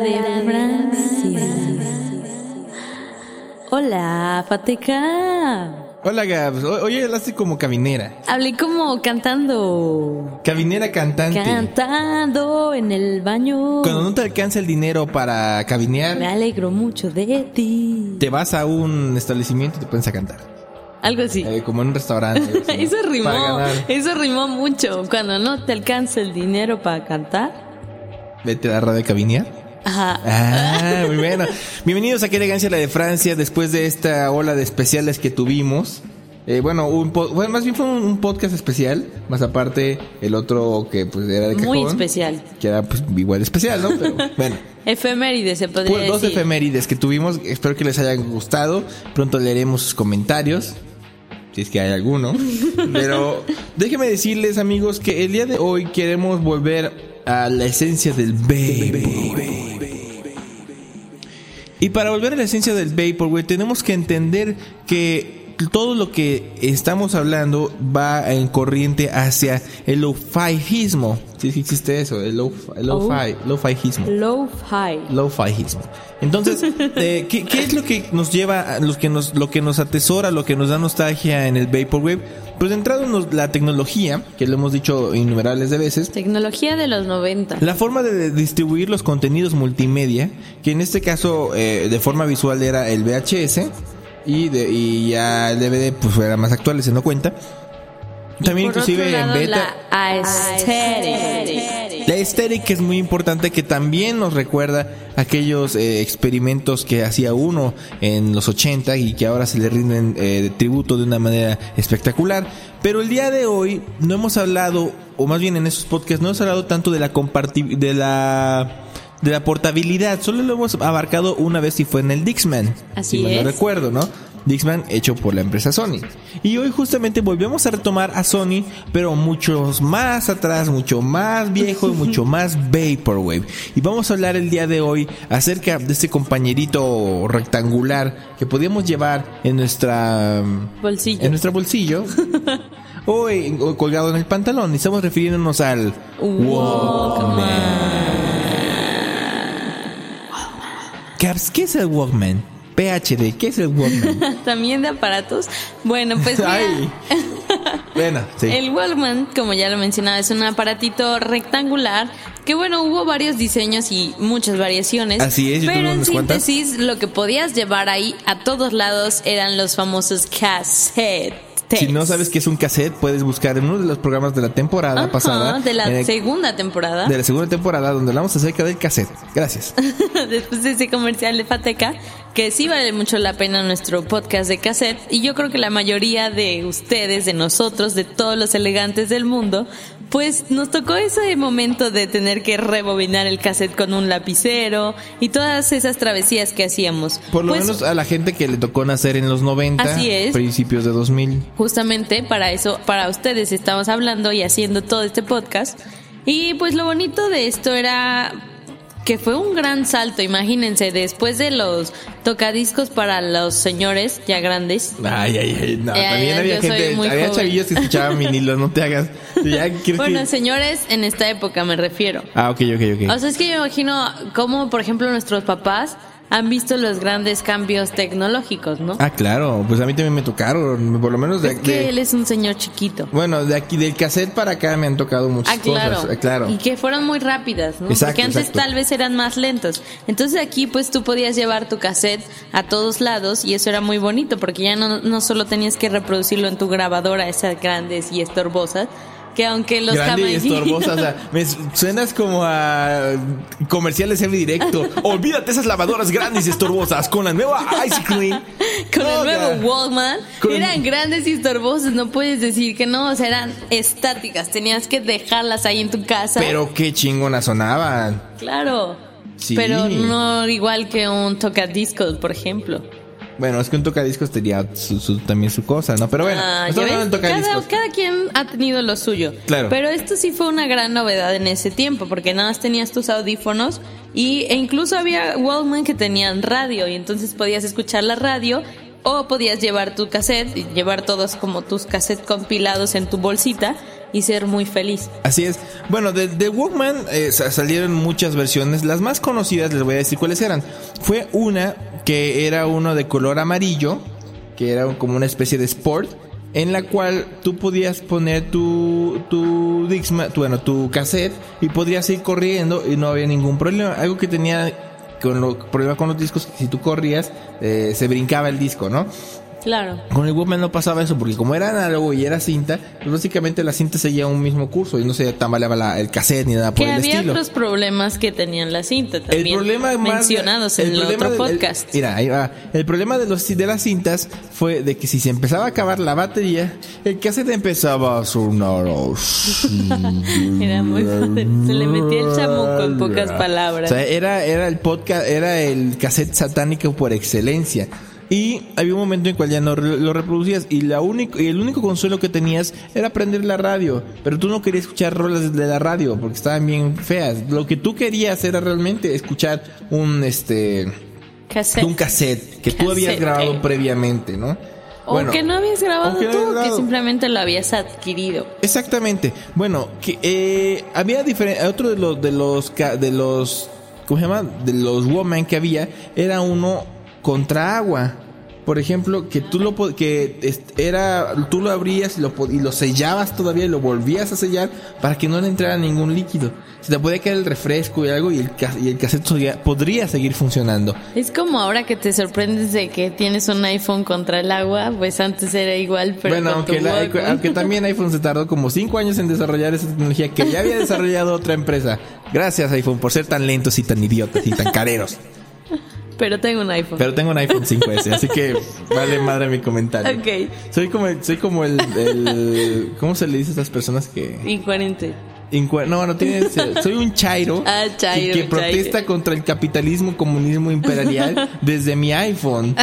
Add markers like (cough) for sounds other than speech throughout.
La de Francia. Hola, Fateca. Hola Gabs, oye, hablaste como cabinera. Hablé como cantando. Cabinera cantante. Cantando en el baño. Cuando no te alcanza el dinero para Me cabinear, alegro mucho de ti. te vas a un establecimiento y te pones a cantar. Algo así. Eh, como en un restaurante. así, (laughs) Eso rimó. Eso rimó mucho. Cuando no te alcanza el dinero para cantar. Vete a la radio cabinear. Ajá. Ah, muy bueno. Bienvenidos a Qué Elegancia la de Francia después de esta ola de especiales que tuvimos. Eh, bueno, un po- bueno, más bien fue un, un podcast especial, más aparte el otro que pues era de cajón. Muy especial. Que era pues igual especial, ¿no? Pero (laughs) bueno. Efeméride se podría Pues dos decir. efemérides que tuvimos, espero que les hayan gustado. Pronto leeremos sus comentarios, si es que hay alguno. (laughs) Pero déjenme decirles, amigos, que el día de hoy queremos volver a la esencia del Vaporwave. Y para volver a la esencia del Vaporwave, tenemos que entender que todo lo que estamos hablando va en corriente hacia el lo-fiismo. Si existe eso, el lo-fi, lo-fi, lo-fiismo. Low-fi. Lo-fiismo. Entonces, (laughs) eh, ¿qué, qué es lo que nos lleva, lo que nos, lo que nos atesora, lo que nos da nostalgia en el Vaporwave? Pues de entrada nos- la tecnología, que lo hemos dicho innumerables de veces, Tecnología de los 90. la forma de distribuir los contenidos multimedia, que en este caso eh, de forma visual era el VHS y, de, y ya el DVD pues era más actual, se no cuenta. También inclusive lado, en beta. La aesthetic. La estética es muy importante que también nos recuerda aquellos eh, experimentos que hacía uno en los 80 y que ahora se le rinden eh, tributo de una manera espectacular. Pero el día de hoy no hemos hablado, o más bien en esos podcasts, no hemos hablado tanto de la comparti- de la de la portabilidad, solo lo hemos abarcado una vez y fue en el Dixman. Así si mal no es. recuerdo, ¿no? Dixman hecho por la empresa Sony. Y hoy justamente volvemos a retomar a Sony, pero muchos más atrás, mucho más viejo y (laughs) mucho más Vaporwave. Y vamos a hablar el día de hoy acerca de este compañerito rectangular que podíamos llevar en nuestra Bolsillo. en nuestro bolsillo (laughs) o, en- o colgado en el pantalón. Y estamos refiriéndonos al Caps, ¿Qué es el Walkman? PhD, ¿qué es el Walkman? (laughs) También de aparatos. Bueno, pues mira, Ay. (laughs) Bueno, sí. el Walkman, como ya lo mencionaba, es un aparatito rectangular que bueno, hubo varios diseños y muchas variaciones. Así es, yo pero en síntesis, lo que podías llevar ahí a todos lados eran los famosos cassettes. Si no sabes qué es un cassette, puedes buscar en uno de los programas de la temporada Ajá, pasada. de la el- segunda temporada. de la segunda temporada, donde hablamos acerca del cassette. Gracias. (laughs) después de ese comercial de Fateca, que sí vale mucho la pena nuestro podcast de cassette. Y yo creo que la mayoría de ustedes, de nosotros, de todos los elegantes del mundo, pues nos tocó ese momento de tener que rebobinar el cassette con un lapicero y todas esas travesías que hacíamos. Por lo Pues, menos a la gente que le tocó nacer en los 90, Así es. principios de 2000. Justamente para eso, para ustedes estamos hablando y haciendo todo este podcast. Y pues lo bonito de esto era que fue un gran salto, imagínense, después de los tocadiscos para los señores ya grandes. Ay, ay, ay. No, también había gente, había joven. chavillos que escuchaban vinilos, no te hagas. Ya, (laughs) ¿quieres Bueno, que- señores, en esta época me refiero. Ah, ok, ok, ok. O sea, es que yo me imagino cómo, por ejemplo, nuestros papás han visto los grandes cambios tecnológicos, ¿no? Ah, claro, pues a mí también me tocaron, por lo menos de, es que de- él es un señor chiquito. bueno, de aquí del cassette para acá me han tocado muchas Ah, claro. cosas, eh, claro. Y que fueron muy rápidas, ¿no? Exacto, Porque antes exacto. tal vez eran más lentos. Entonces aquí pues tú podías llevar tu cassette a todos lados y eso era muy bonito porque ya no, no solo tenías que reproducirlo en tu grabadora, esas grandes y estorbosas, que aunque los Grande y estorbosa, o sea, me suenas como a comerciales semi directo. (laughs) Olvídate esas lavadoras grandes y estorbosas con la nueva Ice Clean. (laughs) con No, el nuevo ya. Walkman Con- eran grandes y estorbosos, no puedes decir que no, o sea, eran estáticas, tenías que dejarlas ahí en tu casa. Pero qué chingona sonaban. claro. Sí. Pero no igual que un tocadiscos, por ejemplo. Bueno, es que un tocadiscos tenía su- su- también su cosa, ¿no? Pero bueno, Ah, cada, quien ha tenido lo suyo. Claro. Pero esto sí fue una gran novedad en ese tiempo, porque nada más tenías tus audífonos y, e incluso había Walkman que tenían radio y entonces podías escuchar la radio o podías llevar tu cassette y llevar todos como tus cassettes compilados en tu bolsita y ser muy feliz. Así es. Bueno, de, de Walkman eh, sa- salieron muchas versiones. Las más conocidas, les voy a decir cuáles eran. Fue una que era uno de color amarillo, que era como una especie de sport, en la cual tú podías poner tu, tu Dixman, tu, bueno, tu cassette y podrías ir corriendo y no había ningún problema. Algo que tenía con lo, problema con los discos, que si tú corrías, eh, se brincaba el disco, ¿no? Claro. Con el Walkman no pasaba eso, porque como era análogo y era cinta, pues básicamente la cinta seguía un mismo curso y no se tambaleaba la- el cassette ni nada por Que el había estilo. otros problemas que tenían la cinta también. el problema más mencionados el en el otro del- el- podcast. mira, ahí va. El problema de los de las cintas fue de que si se empezaba a acabar la batería, el cassette empezaba a sonar. (laughs) Era muy. Se le metía el chamuco en pocas palabras. (laughs) O sea, era, era el podcast, era el cassette satánico por excelencia. Y había un momento en el cual ya no lo reproducías y la único y el único consuelo que tenías era prender la radio, pero tú no querías escuchar rolas de la radio porque estaban bien feas. Lo que tú querías era realmente escuchar un este Cassette. un cassette que tú habías grabado previamente, ¿no? O Bueno, que no habías grabado que tú, habías que simplemente lo habías adquirido. Exactamente. Bueno, que eh, había diferente. Otro de los de los de los ¿cómo se llama? De los Woman que había era uno contra agua. Por ejemplo, que tú lo que era tú lo abrías y lo y lo sellabas todavía y lo volvías a sellar para que no le entrara ningún líquido. Se te podía caer el refresco y algo y el y el cassette podría- podría seguir funcionando. Es como ahora que te sorprendes de que tienes un iPhone contra el agua, pues antes era igual, pero bueno, aunque, la- aunque también iPhone se tardó como 5 años en desarrollar esa tecnología que ya había desarrollado otra empresa. Gracias iPhone por ser tan lentos y tan idiotas y tan careros. Pero tengo un iPhone. Pero tengo un iPhone 5S, (laughs) así que vale madre mi comentario. Ok. Soy como el, soy como el, el- ¿cómo se le dice a estas personas que Incoherente. No, no tienes (laughs) soy un chairo, Ah, chairo, que, que protesta chairo. contra el capitalismo comunismo imperial (laughs) desde mi iPhone.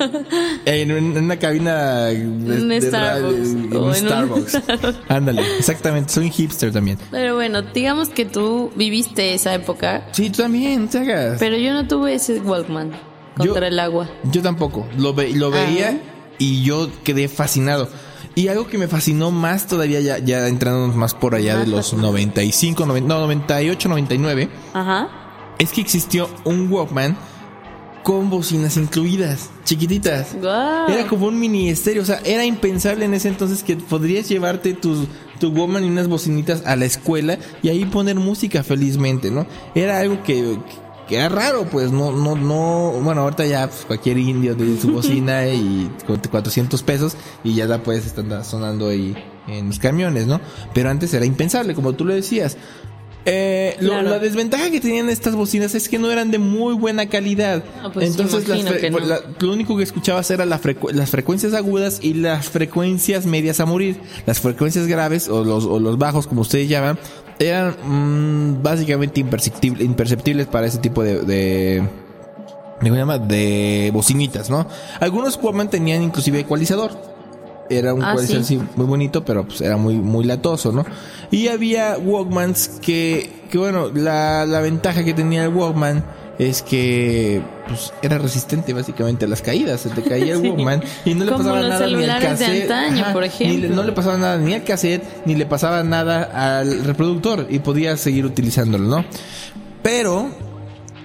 (laughs) en, en una cabina de, Un de Starbucks, radio, en o un en Starbucks. Ándale, exactamente, soy un hipster también. Pero bueno, digamos que tú viviste esa época, Sí, tú también, te hagas. pero yo no tuve ese Walkman contra Yo- el agua. Yo tampoco. Lo, ve- lo veía Ajá. y yo quedé fascinado. Y algo que me fascinó más todavía, ya, ya entrándonos más por allá de los 95, 90, no, 98, 99, Ajá. es que existió un Walkman con bocinas incluidas, chiquititas. Era como un mini estéreo, o sea, era impensable en ese entonces que podrías llevarte tus, tu Walkman y unas bocinitas a la escuela y ahí poner música felizmente, ¿no? Era algo que, que era raro, pues, no, no, no, bueno, ahorita ya pues, cualquier indio de su (laughs) bocina y con 400 pesos y ya la puedes estar sonando ahí en los camiones, ¿no? Pero antes era impensable, como tú lo decías. Eh, lo- Claro. La desventaja que tenían estas bocinas es que no eran de muy buena calidad. Ah, pues, Entonces, las no. la- lo único que escuchabas era la frecu- las frecuencias agudas y las frecuencias medias a morir. Las frecuencias graves o los, o los bajos, como ustedes llaman, eran mm, básicamente imperceptible- imperceptibles para ese tipo de, de. De bocinitas, ¿no? Algunos Walkman tenían inclusive ecualizador. Era un Ah, ecualizador sí. sí, muy bonito, pero pues era muy, muy latoso, ¿no? Y había Walkmans que, que bueno, la, la ventaja que tenía el Walkman es que pues era resistente básicamente a las caídas, se te caía el (laughs) Sí. Walkman y no le Como pasaba los nada ni al celulares de cassette, antaño, por ni le- ejemplo. no le pasaba nada ni al cassette, ni le pasaba nada al reproductor y podías seguir utilizándolo, ¿no? Pero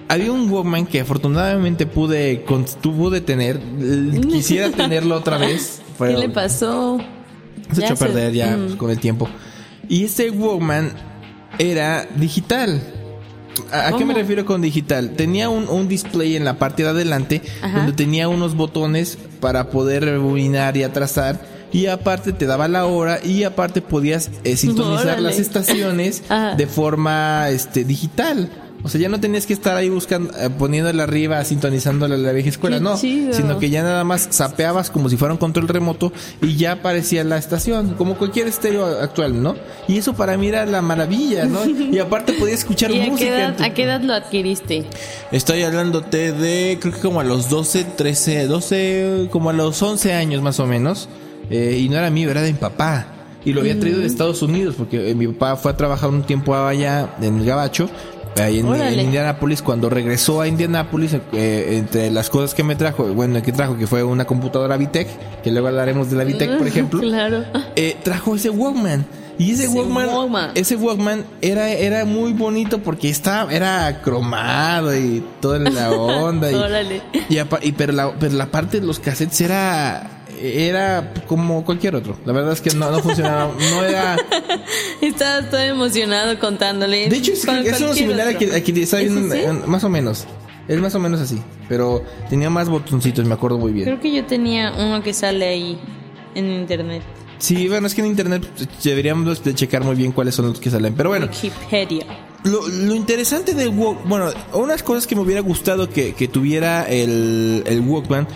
había un Walkman que afortunadamente pude, con- pude tener, (laughs) quisiera tenerlo otra vez. ¿Qué le pasó? Se Ya echó a se- perder ya Mm. pues, con el tiempo. Y este Walkman era digital. ¿A, a qué me refiero con digital? Tenía un, un display en la parte de adelante Ajá. donde tenía unos botones para poder rebobinar y atrasar y aparte te daba la hora y aparte podías eh, sintonizar (laughs) Órale. las estaciones de forma este digital. O sea, ya no tenías que estar ahí buscando, eh, poniéndole arriba, sintonizándole a la vieja escuela, Qué no. chido. Sino que ya nada más zapeabas como si fuera un control remoto y ya aparecía la estación, como cualquier estéreo actual, ¿no? Y eso para mí era la maravilla, ¿no? Y aparte podías escuchar (laughs) ¿Y a música. qué, en edad, tu- a qué edad lo adquiriste? Estoy hablándote de, creo que como a los 12, 13, 12, como a los 11 años más o menos. Eh, y no era mío, era de mi papá. Y lo había traído de Estados Unidos, porque eh, mi papá fue a trabajar un tiempo allá en el Gabacho, ahí en, en Indianápolis. Cuando regresó a Indianápolis, eh, entre las cosas que me trajo, bueno, que trajo, que fue una computadora Vitec, que luego hablaremos de la Vitec, por ejemplo (laughs) Claro. eh, trajo ese Walkman. Y ese, Ese Walkman, Walkman. ese Walkman era, era muy bonito porque estaba, era cromado y toda la (laughs) onda. y, Órale. y y pero, la, pero la parte de los cassettes era, era como cualquier otro. La verdad es que no, no funcionaba, no era... (laughs) Estabas todo emocionado contándole. De hecho, es, es uno similar a otro. que, a que está ¿Es viendo, ese? eh, más o menos. Es más o menos así. Pero tenía más botoncitos, me acuerdo muy bien. Creo que yo tenía uno que sale ahí en internet. Sí, bueno, es que en internet deberíamos de checar muy bien cuáles son los que salen. Pero bueno, Wikipedia. Lo, lo interesante del Walkman, bueno, unas cosas que me hubiera gustado que, que tuviera el, el Walkman,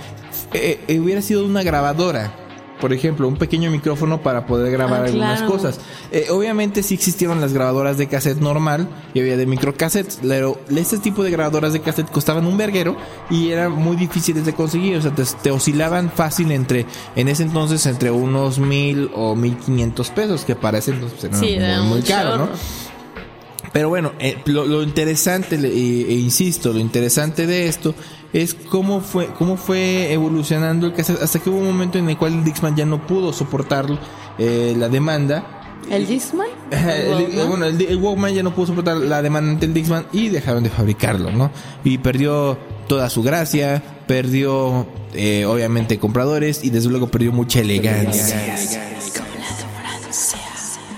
eh, eh, hubiera sido una grabadora. Por ejemplo, un pequeño micrófono para poder grabar Ah, algunas claro. cosas. Eh, obviamente sí existieron las grabadoras de cassette normal y había de microcassettes, pero este tipo de grabadoras de cassette costaban un verguero y eran muy difíciles de conseguir. O sea, te, te oscilaban fácil entre, en ese entonces, entre unos mil o mil quinientos pesos, que para ese entonces era Sí, muy, muy caro, ¿no? Pero bueno, eh, lo, lo interesante, e, e insisto, lo interesante de esto es cómo fue, cómo fue evolucionando el cassette hasta que hubo un momento en el cual el Dixman ya no pudo soportar eh, la demanda. ¿El Discman? (laughs) El- Walkman? bueno, el, el Walkman ya no pudo soportar la demanda ante el Dixman y dejaron de fabricarlo, ¿no? Y perdió toda su gracia, perdió eh, obviamente compradores y desde luego perdió mucha elegancia.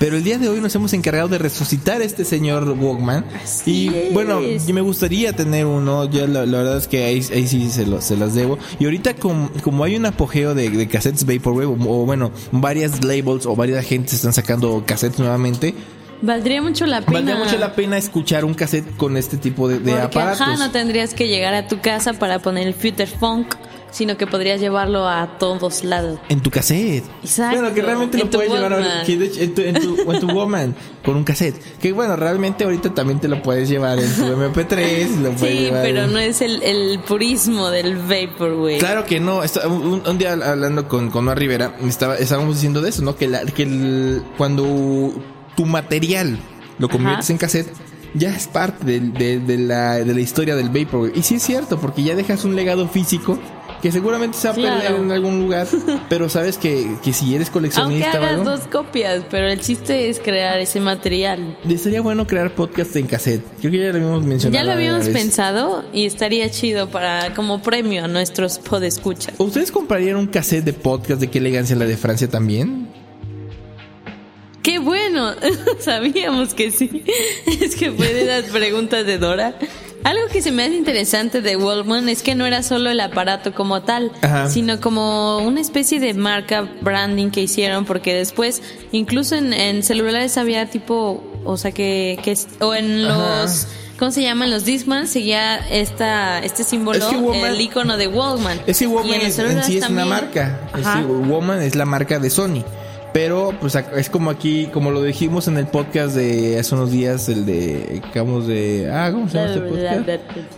Pero el día de hoy nos hemos encargado de resucitar a este señor Walkman. y es. bueno, y me gustaría tener uno. Ya la, la verdad es que ahí, ahí sí se, lo- se las debo. Y ahorita, com- como hay un apogeo de, de cassettes Vaporwave, o, o bueno, varias labels o varias agentes están sacando cassettes nuevamente. Valdría mucho la pena. Valdría mucho la pena escuchar un cassette con este tipo de, de Porque, aparatos. ajá, no tendrías que llegar a tu casa para poner el Future Funk, sino que podrías llevarlo a todos lados. En tu cassette. Exacto. Bueno, que realmente En lo puedes llevar de en tu, en tu, o en tu Walkman con un cassette. Que bueno, realmente ahorita también te lo puedes llevar en tu MP3. Lo puedes Sí, llevar pero en- no es el, el purismo del Vaporwave. Claro que no. Está- un, un día hablando con, con Noah Rivera, estaba, estábamos diciendo de eso, ¿no? Que, la, que el- cuando tu material lo conviertes Ajá. en cassette, ya es parte del- de, de la, de la historia del Vaporwave. Y sí es cierto, porque ya dejas un legado físico que seguramente se va a Claro. perder en algún lugar, (laughs) pero sabes que, que si eres Aunque coleccionista o hagas dos copias, pero el chiste es crear ese material. estaría bueno crear podcast en cassette. Creo que ya lo habíamos mencionado. Ya lo habíamos pensado y estaría chido para como premio a nuestros podescuchas. ¿Ustedes comprarían un cassette de podcast de qué elegancia la de Francia también? ¡Qué bueno! (laughs) Sabíamos que sí. (laughs) Es que fue de las preguntas de Dora. Algo que se me hace interesante de Walkman es que no era solo el aparato como tal, Ajá. sino como una especie de marca branding que hicieron, porque después, incluso en, en celulares había tipo, o sea, que, o en Ajá. los, ¿cómo se llaman? Los Discman seguía esta, este símbolo, Es que Walkman- el icono de Walkman. Es que Y Woman los es- en celulares sí es una marca. Ajá. es la marca de Sony. Pero, pues, es como aquí, como lo dijimos en el podcast de hace unos días, el de, acabamos de, ah, ¿cómo se llama este podcast?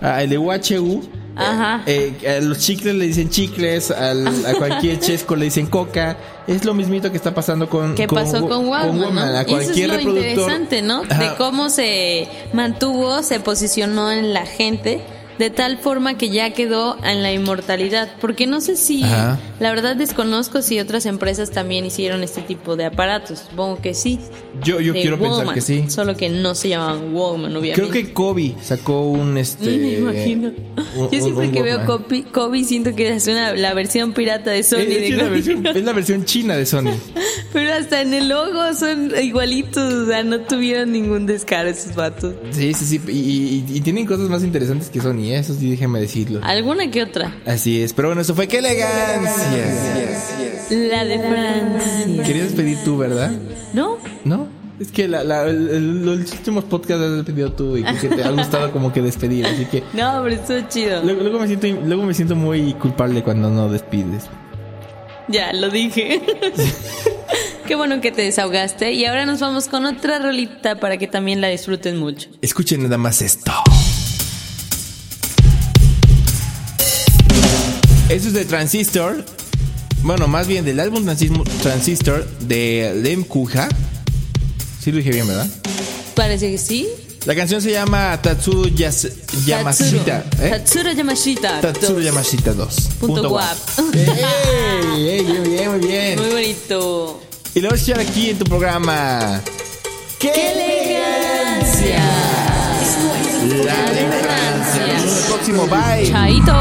Ah, el de UHU. Ajá. Eh, eh, a los chicles le dicen chicles, al- a cualquier (laughs) chesco le dicen coca. Es lo mismito que está pasando con ¿Qué pasó Wo- con Walkman? Walkman. ¿no? A Y eso es cualquier lo reproductor. interesante, ¿no? Ajá. De cómo se mantuvo, se posicionó en la gente de tal forma que ya quedó en la inmortalidad. Porque no sé si, Ajá. la verdad desconozco si otras empresas también hicieron este tipo de aparatos. Supongo que sí. Yo, yo De quiero pensar que sí. Solo que no se llamaban Walkman, obviamente. Creo que Kobe sacó un este. me imagino. un- Yo siempre un que veo. Kobe, Kobe siento que es una, la versión pirata de Sony. Es, de es la versión, es la versión china de Sony. (laughs) Pero hasta en el logo son igualitos, o sea, no tuvieron ningún descaro esos vatos. Sí, sí, sí. Y, y- y tienen cosas más interesantes que Sony, eso sí, déjeme decirlo. Alguna que otra. Así es, pero bueno, eso fue qué elegancia. La de Francia. Querías despedir tú, ¿verdad? ¿No? ¿No? Es que la, la- el- el- los últimos podcasts has despedido tú y que te ha gustado como que despedir, así que No, pero estuvo chido. luego, luego me siento luego me siento muy culpable cuando no despides. Ya, lo dije. (laughs) Qué bueno que te desahogaste. Y ahora nos vamos con otra rolita para que también la disfruten mucho. Escuchen nada más esto. Eso es de Transistor. Bueno, más bien del álbum Transistor de Lem Kuja. Sí lo dije bien, ¿verdad? Parece que sí. La canción se llama Tatsuro Yas- Yamashita. Tatsuro. ¿eh? Tatsuro Yamashita. Tatsuro Dos. Yamashita 2. Punto guap. ¡Ey! ¡Ey! Muy bien, muy bien. Muy bonito. Y lo vas a escuchar aquí en tu programa. ¡Qué, elegancia! La de Francia. Nos vemos el próximo. Bye. Chaito.